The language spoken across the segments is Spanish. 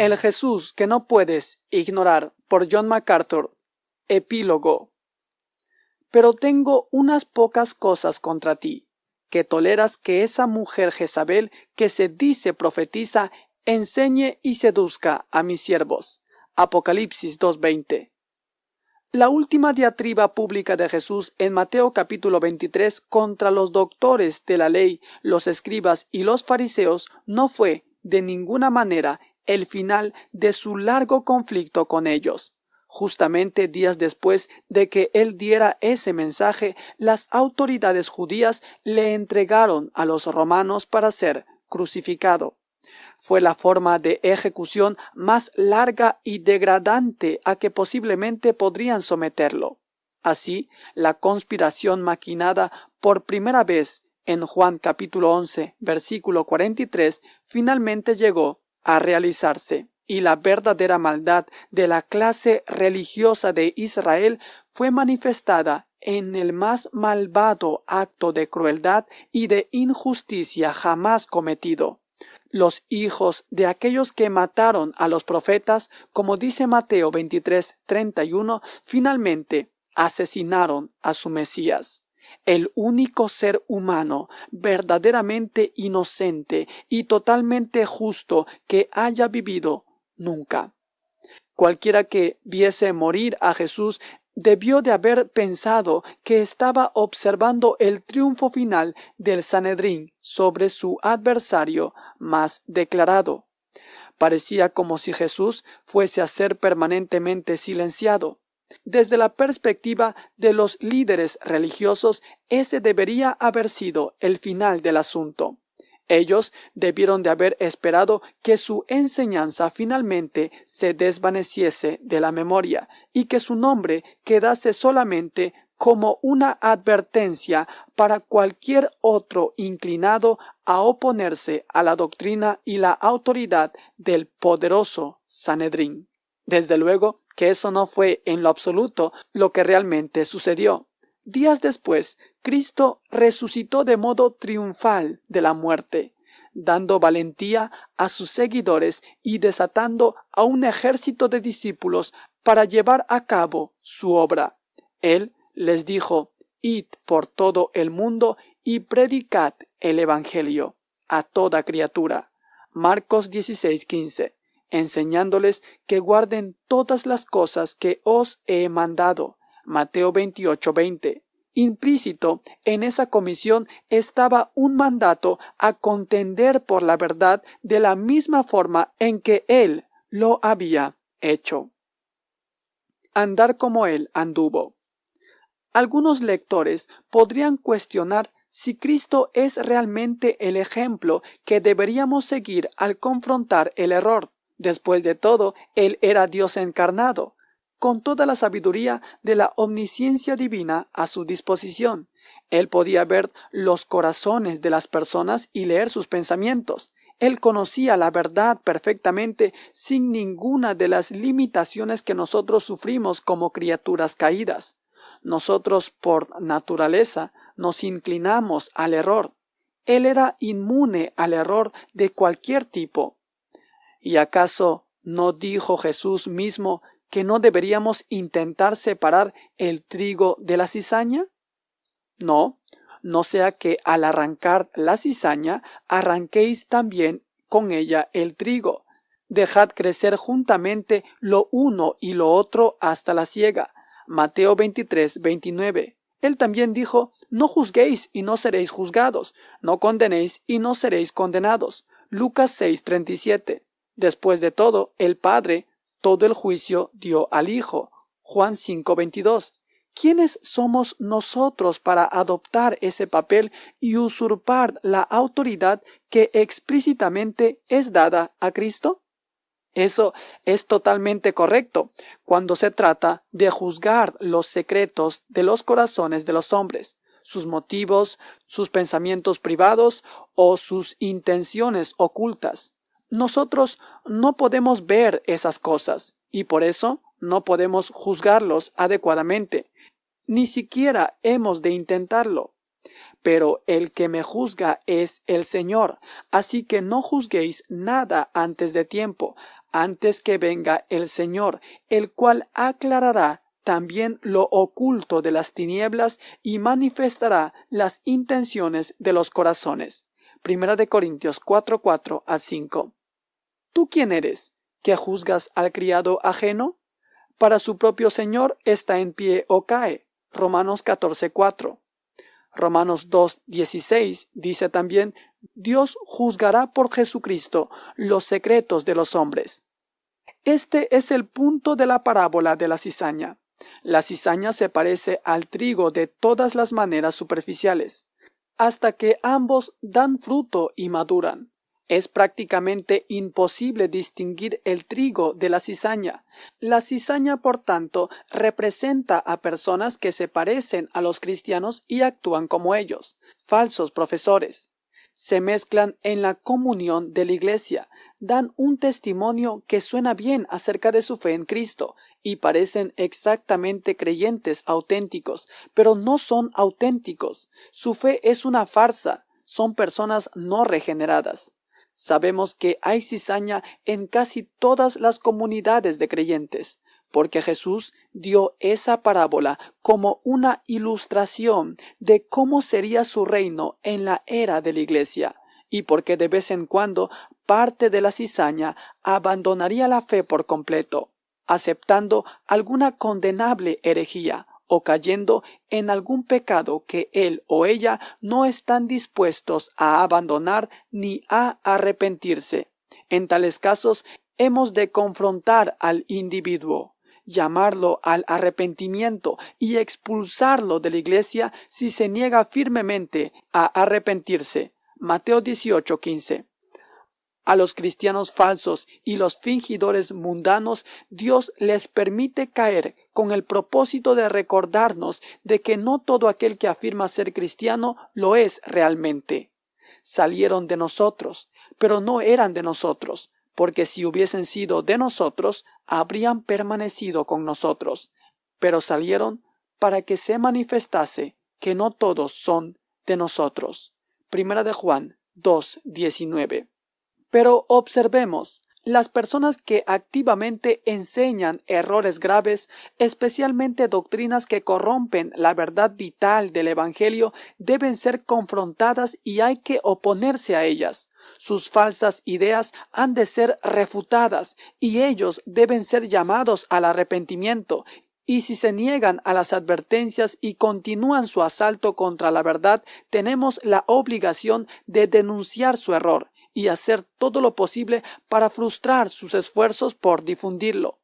El Jesús que no puedes ignorar por John MacArthur. Epílogo. Pero tengo unas pocas cosas contra ti, que toleras que esa mujer Jezabel que se dice profetiza enseñe y seduzca a mis siervos. Apocalipsis 2.20. La última diatriba pública de Jesús en Mateo capítulo 23 contra los doctores de la ley, los escribas y los fariseos no fue, de ninguna manera, el final de su largo conflicto con ellos. Justamente días después de que él diera ese mensaje, las autoridades judías le entregaron a los romanos para ser crucificado fue la forma de ejecución más larga y degradante a que posiblemente podrían someterlo. Así, la conspiración maquinada por primera vez en Juan capítulo 11, versículo 43, finalmente llegó a realizarse, y la verdadera maldad de la clase religiosa de Israel fue manifestada en el más malvado acto de crueldad y de injusticia jamás cometido. Los hijos de aquellos que mataron a los profetas, como dice Mateo 23, 31, finalmente asesinaron a su Mesías, el único ser humano verdaderamente inocente y totalmente justo que haya vivido nunca. Cualquiera que viese morir a Jesús debió de haber pensado que estaba observando el triunfo final del Sanedrín sobre su adversario más declarado. Parecía como si Jesús fuese a ser permanentemente silenciado. Desde la perspectiva de los líderes religiosos, ese debería haber sido el final del asunto. Ellos debieron de haber esperado que su enseñanza finalmente se desvaneciese de la memoria y que su nombre quedase solamente como una advertencia para cualquier otro inclinado a oponerse a la doctrina y la autoridad del poderoso Sanedrín. Desde luego que eso no fue en lo absoluto lo que realmente sucedió. Días después, Cristo resucitó de modo triunfal de la muerte, dando valentía a sus seguidores y desatando a un ejército de discípulos para llevar a cabo su obra. Él les dijo, Id por todo el mundo y predicad el Evangelio a toda criatura. Marcos 16:15, enseñándoles que guarden todas las cosas que os he mandado. Mateo 28:20. Implícito en esa comisión estaba un mandato a contender por la verdad de la misma forma en que él lo había hecho. Andar como él anduvo. Algunos lectores podrían cuestionar si Cristo es realmente el ejemplo que deberíamos seguir al confrontar el error. Después de todo, Él era Dios encarnado con toda la sabiduría de la omnisciencia divina a su disposición. Él podía ver los corazones de las personas y leer sus pensamientos. Él conocía la verdad perfectamente sin ninguna de las limitaciones que nosotros sufrimos como criaturas caídas. Nosotros por naturaleza nos inclinamos al error. Él era inmune al error de cualquier tipo. ¿Y acaso no dijo Jesús mismo que no deberíamos intentar separar el trigo de la cizaña? No, no sea que al arrancar la cizaña arranquéis también con ella el trigo. Dejad crecer juntamente lo uno y lo otro hasta la siega. Mateo 23, 29. Él también dijo, no juzguéis y no seréis juzgados, no condenéis y no seréis condenados. Lucas 6, 37. Después de todo, el Padre todo el juicio dio al Hijo. Juan 5:22. ¿Quiénes somos nosotros para adoptar ese papel y usurpar la autoridad que explícitamente es dada a Cristo? Eso es totalmente correcto cuando se trata de juzgar los secretos de los corazones de los hombres, sus motivos, sus pensamientos privados o sus intenciones ocultas. Nosotros no podemos ver esas cosas y por eso no podemos juzgarlos adecuadamente. Ni siquiera hemos de intentarlo. Pero el que me juzga es el Señor, así que no juzguéis nada antes de tiempo, antes que venga el Señor, el cual aclarará también lo oculto de las tinieblas y manifestará las intenciones de los corazones. Primera de Corintios 4, 4 a 5. ¿Tú quién eres? ¿Que juzgas al criado ajeno? Para su propio Señor está en pie o cae. Romanos 14, 4. Romanos 2, 16 dice también, Dios juzgará por Jesucristo los secretos de los hombres. Este es el punto de la parábola de la cizaña. La cizaña se parece al trigo de todas las maneras superficiales, hasta que ambos dan fruto y maduran. Es prácticamente imposible distinguir el trigo de la cizaña. La cizaña, por tanto, representa a personas que se parecen a los cristianos y actúan como ellos, falsos profesores se mezclan en la comunión de la Iglesia, dan un testimonio que suena bien acerca de su fe en Cristo y parecen exactamente creyentes auténticos, pero no son auténticos. Su fe es una farsa, son personas no regeneradas. Sabemos que hay cizaña en casi todas las comunidades de creyentes porque Jesús dio esa parábola como una ilustración de cómo sería su reino en la era de la Iglesia, y porque de vez en cuando parte de la cizaña abandonaría la fe por completo, aceptando alguna condenable herejía o cayendo en algún pecado que él o ella no están dispuestos a abandonar ni a arrepentirse. En tales casos hemos de confrontar al individuo llamarlo al arrepentimiento y expulsarlo de la iglesia si se niega firmemente a arrepentirse. Mateo 18:15. A los cristianos falsos y los fingidores mundanos Dios les permite caer con el propósito de recordarnos de que no todo aquel que afirma ser cristiano lo es realmente. Salieron de nosotros, pero no eran de nosotros porque si hubiesen sido de nosotros, habrían permanecido con nosotros, pero salieron para que se manifestase que no todos son de nosotros. Primera de Juan 2.19. Pero observemos, las personas que activamente enseñan errores graves, especialmente doctrinas que corrompen la verdad vital del Evangelio, deben ser confrontadas y hay que oponerse a ellas. Sus falsas ideas han de ser refutadas y ellos deben ser llamados al arrepentimiento y si se niegan a las advertencias y continúan su asalto contra la verdad, tenemos la obligación de denunciar su error y hacer todo lo posible para frustrar sus esfuerzos por difundirlo.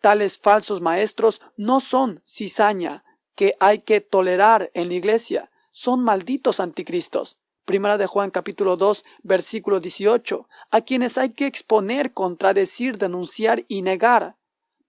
Tales falsos maestros no son cizaña que hay que tolerar en la iglesia, son malditos anticristos. Primera de Juan capítulo 2 versículo 18, a quienes hay que exponer, contradecir, denunciar y negar.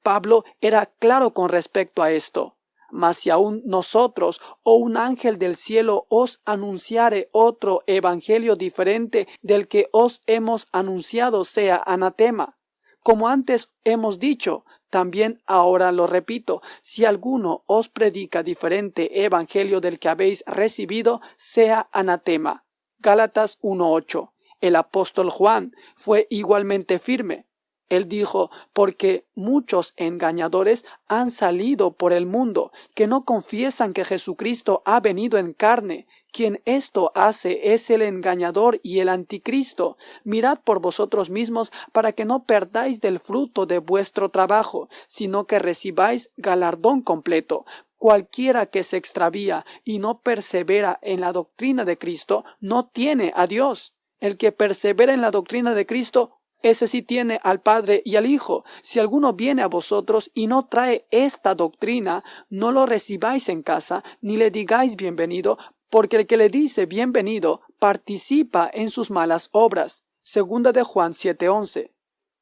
Pablo era claro con respecto a esto. Mas si aún nosotros o un ángel del cielo os anunciare otro evangelio diferente del que os hemos anunciado sea anatema. Como antes hemos dicho, también ahora lo repito, si alguno os predica diferente evangelio del que habéis recibido, sea anatema. Gálatas 1.8. El apóstol Juan fue igualmente firme. Él dijo, porque muchos engañadores han salido por el mundo, que no confiesan que Jesucristo ha venido en carne. Quien esto hace es el engañador y el anticristo. Mirad por vosotros mismos para que no perdáis del fruto de vuestro trabajo, sino que recibáis galardón completo. Cualquiera que se extravía y no persevera en la doctrina de Cristo no tiene a Dios. El que persevera en la doctrina de Cristo ese sí tiene al Padre y al Hijo. Si alguno viene a vosotros y no trae esta doctrina, no lo recibáis en casa, ni le digáis bienvenido, porque el que le dice bienvenido participa en sus malas obras. Segunda de Juan 7:11.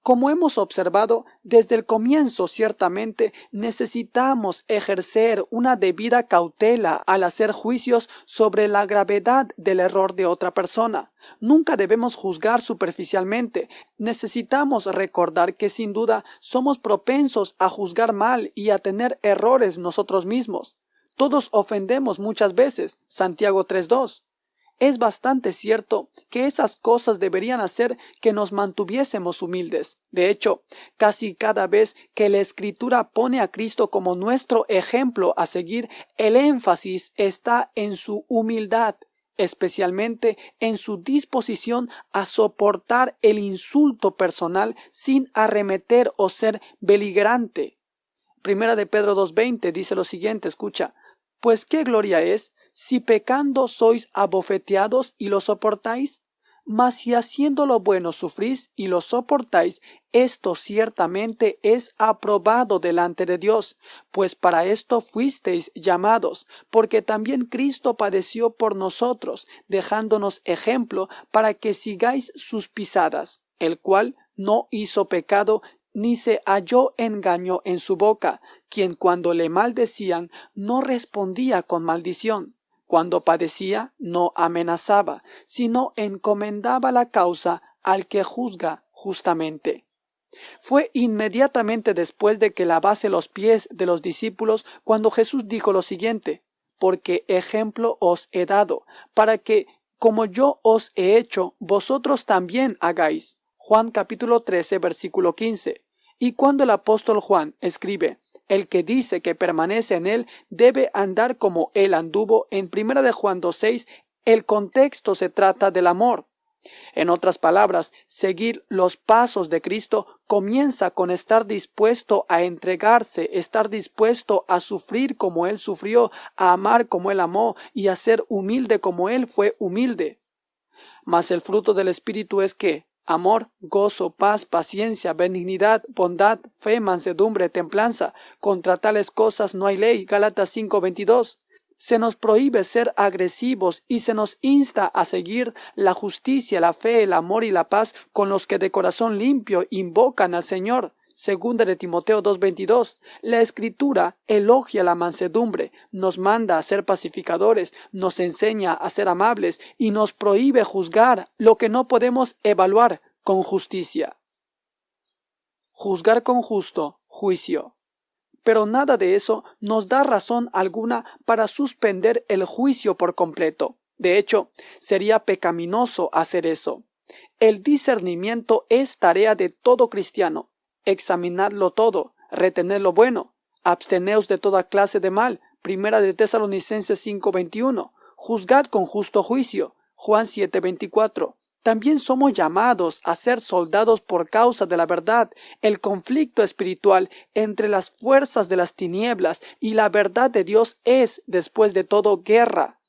Como hemos observado desde el comienzo, ciertamente necesitamos ejercer una debida cautela al hacer juicios sobre la gravedad del error de otra persona. Nunca debemos juzgar superficialmente. Necesitamos recordar que sin duda somos propensos a juzgar mal y a tener errores nosotros mismos. Todos ofendemos muchas veces. Santiago 3.2. es bastante cierto que esas cosas deberían hacer que nos mantuviésemos humildes. De hecho, casi cada vez que la Escritura pone a Cristo como nuestro ejemplo a seguir, el énfasis está en su humildad especialmente en su disposición a soportar el insulto personal sin arremeter o ser beligerante. Primera de Pedro 2.20 dice lo siguiente, escucha, pues qué gloria es si pecando sois abofeteados y lo soportáis, mas si haciendo lo bueno sufrís y lo soportáis, esto ciertamente es aprobado delante de Dios, pues para esto fuisteis llamados, porque también Cristo padeció por nosotros, dejándonos ejemplo para que sigáis sus pisadas, el cual no hizo pecado, ni se halló engaño en su boca, quien cuando le maldecían no respondía con maldición. Cuando padecía no amenazaba, sino encomendaba la causa al que juzga justamente. Fue inmediatamente después de que lavase los pies de los discípulos cuando Jesús dijo lo siguiente, porque ejemplo os he dado, para que, como yo os he hecho, vosotros también hagáis. Juan capítulo 13 versículo 15. Y cuando el apóstol Juan escribe, el que dice que permanece en él debe andar como él anduvo. En primera de Juan 2.6, el contexto se trata del amor. En otras palabras, seguir los pasos de Cristo comienza con estar dispuesto a entregarse, estar dispuesto a sufrir como Él sufrió, a amar como Él amó y a ser humilde como Él fue humilde. Mas el fruto del Espíritu es que amor, gozo, paz, paciencia, benignidad, bondad, fe, mansedumbre, templanza. Contra tales cosas no hay ley. Gálatas 5:22. Se nos prohíbe ser agresivos y se nos insta a seguir la justicia, la fe, el amor y la paz con los que de corazón limpio invocan al Señor. Segunda de Timoteo 2.22. La escritura elogia la mansedumbre, nos manda a ser pacificadores, nos enseña a ser amables y nos prohíbe juzgar lo que no podemos evaluar con justicia. Juzgar con justo juicio. Pero nada de eso nos da razón alguna para suspender el juicio por completo. De hecho, sería pecaminoso hacer eso. El discernimiento es tarea de todo cristiano, examinadlo todo, retened lo bueno, absteneos de toda clase de mal. Primera de Tesalonicenses 5:21. Juzgad con justo juicio. Juan 7:24. También somos llamados a ser soldados por causa de la verdad. El conflicto espiritual entre las fuerzas de las tinieblas y la verdad de Dios es, después de todo, guerra.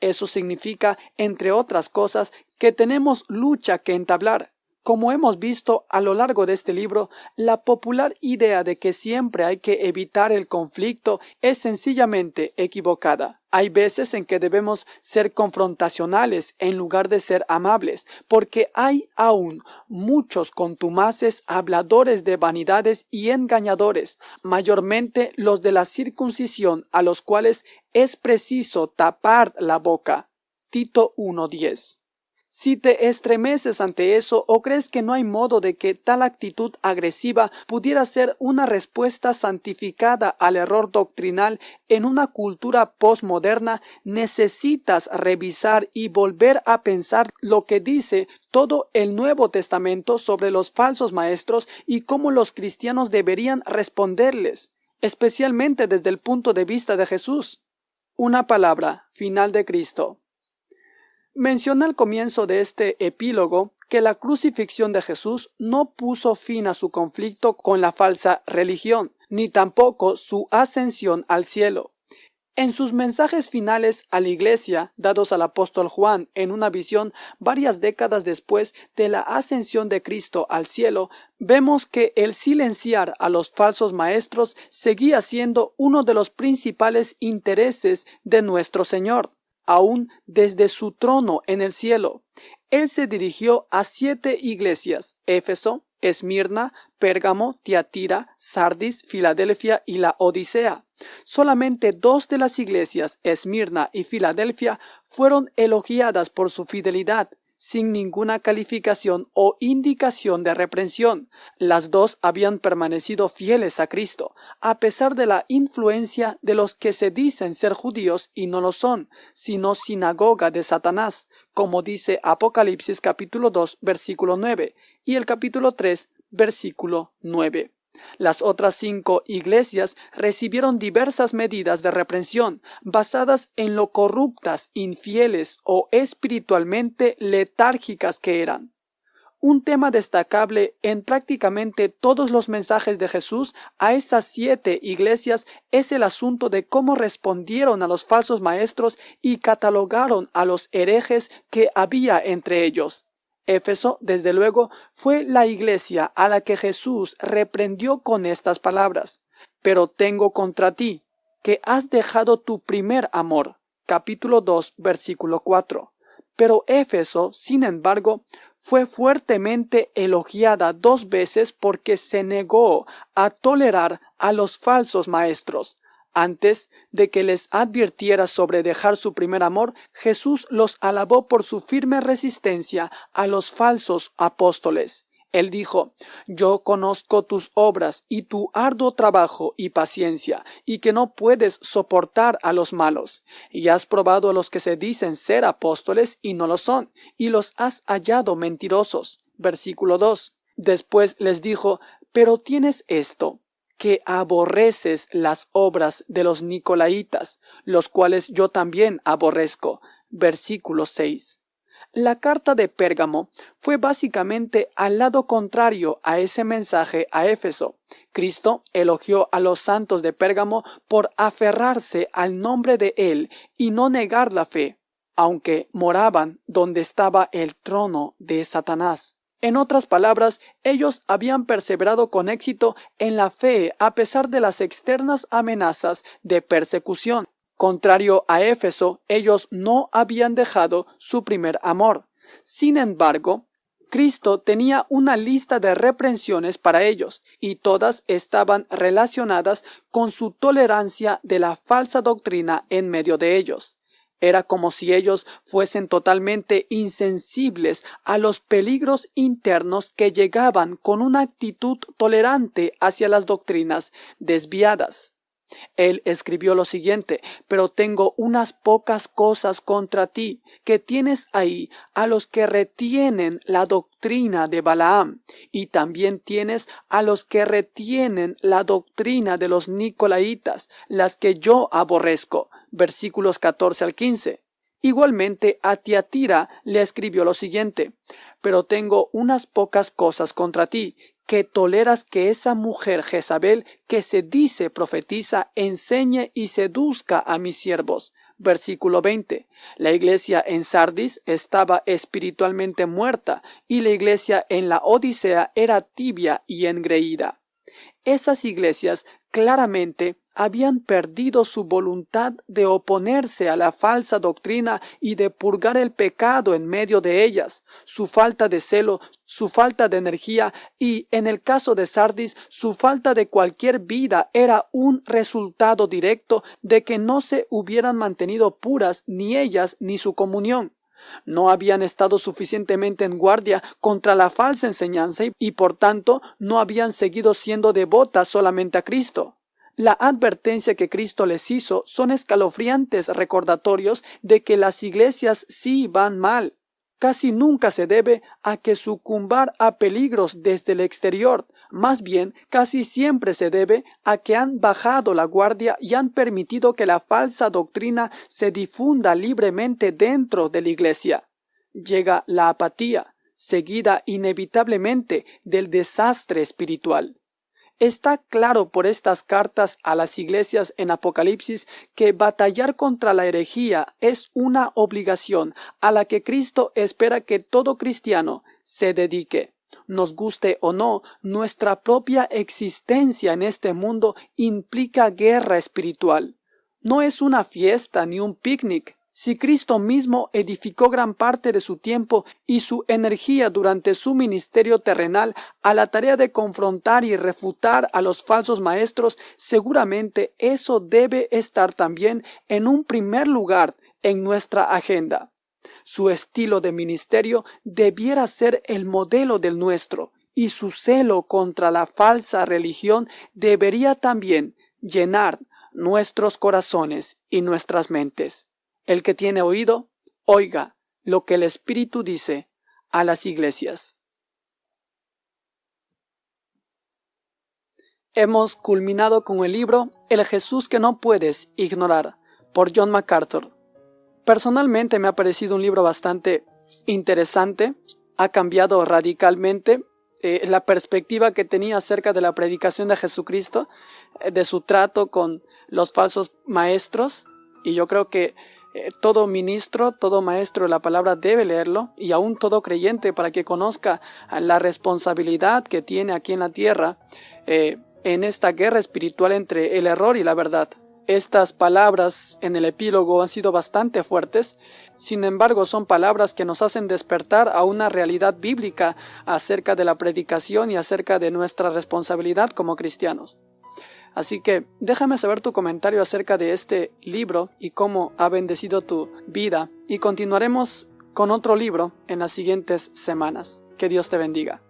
Eso significa, entre otras cosas, que tenemos lucha que entablar. Como hemos visto a lo largo de este libro, la popular idea de que siempre hay que evitar el conflicto es sencillamente equivocada. Hay veces en que debemos ser confrontacionales en lugar de ser amables, porque hay aún muchos contumaces habladores de vanidades y engañadores, mayormente los de la circuncisión, a los cuales es preciso tapar la boca. Tito 1.10 si te estremeces ante eso o crees que no hay modo de que tal actitud agresiva pudiera ser una respuesta santificada al error doctrinal en una cultura postmoderna, necesitas revisar y volver a pensar lo que dice todo el Nuevo Testamento sobre los falsos maestros y cómo los cristianos deberían responderles, especialmente desde el punto de vista de Jesús. Una palabra, final de Cristo. Menciona al comienzo de este epílogo que la crucifixión de Jesús no puso fin a su conflicto con la falsa religión, ni tampoco su ascensión al cielo. En sus mensajes finales a la Iglesia, dados al apóstol Juan en una visión varias décadas después de la ascensión de Cristo al cielo, vemos que el silenciar a los falsos maestros seguía siendo uno de los principales intereses de nuestro Señor aún desde su trono en el cielo. Él se dirigió a siete iglesias, Éfeso, Esmirna, Pérgamo, Tiatira, Sardis, Filadelfia y la Odisea. Solamente dos de las iglesias, Esmirna y Filadelfia, fueron elogiadas por su fidelidad, sin ninguna calificación o indicación de reprensión. Las dos habían permanecido fieles a Cristo, a pesar de la influencia de los que se dicen ser judíos y no lo son, sino sinagoga de Satanás, como dice Apocalipsis capítulo 2 versículo 9 y el capítulo 3 versículo 9. Las otras cinco iglesias recibieron diversas medidas de reprensión basadas en lo corruptas, infieles o espiritualmente letárgicas que eran. Un tema destacable en prácticamente todos los mensajes de Jesús a esas siete iglesias es el asunto de cómo respondieron a los falsos maestros y catalogaron a los herejes que había entre ellos. Éfeso, desde luego, fue la iglesia a la que Jesús reprendió con estas palabras. Pero tengo contra ti, que has dejado tu primer amor. Capítulo 2, versículo 4. Pero Éfeso, sin embargo, fue fuertemente elogiada dos veces porque se negó a tolerar a los falsos maestros. Antes de que les advirtiera sobre dejar su primer amor, Jesús los alabó por su firme resistencia a los falsos apóstoles. Él dijo, Yo conozco tus obras y tu arduo trabajo y paciencia, y que no puedes soportar a los malos. Y has probado a los que se dicen ser apóstoles y no lo son, y los has hallado mentirosos. Versículo 2. Después les dijo, Pero tienes esto, que aborreces las obras de los Nicolaitas, los cuales yo también aborrezco. Versículo 6. La carta de Pérgamo fue básicamente al lado contrario a ese mensaje a Éfeso. Cristo elogió a los santos de Pérgamo por aferrarse al nombre de Él y no negar la fe, aunque moraban donde estaba el trono de Satanás. En otras palabras, ellos habían perseverado con éxito en la fe a pesar de las externas amenazas de persecución. Contrario a Éfeso, ellos no habían dejado su primer amor. Sin embargo, Cristo tenía una lista de reprensiones para ellos, y todas estaban relacionadas con su tolerancia de la falsa doctrina en medio de ellos. Era como si ellos fuesen totalmente insensibles a los peligros internos que llegaban con una actitud tolerante hacia las doctrinas desviadas. Él escribió lo siguiente, pero tengo unas pocas cosas contra ti, que tienes ahí a los que retienen la doctrina de Balaam, y también tienes a los que retienen la doctrina de los Nicolaitas, las que yo aborrezco. Versículos 14 al 15. Igualmente a Tiatira le escribió lo siguiente, pero tengo unas pocas cosas contra ti, que toleras que esa mujer Jezabel, que se dice profetiza, enseñe y seduzca a mis siervos. Versículo 20. La iglesia en Sardis estaba espiritualmente muerta y la iglesia en la Odisea era tibia y engreída. Esas iglesias claramente habían perdido su voluntad de oponerse a la falsa doctrina y de purgar el pecado en medio de ellas, su falta de celo, su falta de energía y, en el caso de Sardis, su falta de cualquier vida era un resultado directo de que no se hubieran mantenido puras ni ellas ni su comunión. No habían estado suficientemente en guardia contra la falsa enseñanza y, por tanto no habían seguido siendo devotas solamente a Cristo. La advertencia que Cristo les hizo son escalofriantes recordatorios de que las iglesias sí van mal. Casi nunca se debe a que sucumbar a peligros desde el exterior, más bien casi siempre se debe a que han bajado la guardia y han permitido que la falsa doctrina se difunda libremente dentro de la iglesia. Llega la apatía, seguida inevitablemente del desastre espiritual. Está claro por estas cartas a las iglesias en Apocalipsis que batallar contra la herejía es una obligación a la que Cristo espera que todo cristiano se dedique. Nos guste o no, nuestra propia existencia en este mundo implica guerra espiritual. No es una fiesta ni un picnic, si Cristo mismo edificó gran parte de su tiempo y su energía durante su ministerio terrenal a la tarea de confrontar y refutar a los falsos maestros, seguramente eso debe estar también en un primer lugar en nuestra agenda. Su estilo de ministerio debiera ser el modelo del nuestro, y su celo contra la falsa religión debería también llenar nuestros corazones y nuestras mentes. El que tiene oído, oiga lo que el Espíritu dice a las iglesias. Hemos culminado con el libro El Jesús que no puedes ignorar por John MacArthur. Personalmente me ha parecido un libro bastante interesante, ha cambiado radicalmente eh, la perspectiva que tenía acerca de la predicación de Jesucristo, eh, de su trato con los falsos maestros, y yo creo que eh, todo ministro, todo maestro de la palabra debe leerlo, y aún todo creyente para que conozca la responsabilidad que tiene aquí en la tierra en esta guerra espiritual entre el error y la verdad. Estas palabras en el epílogo han sido bastante fuertes, sin embargo son palabras que nos hacen despertar a una realidad bíblica acerca de la predicación y acerca de nuestra responsabilidad como cristianos. Así que déjame saber tu comentario acerca de este libro y cómo ha bendecido tu vida y continuaremos con otro libro en las siguientes semanas. Que Dios te bendiga.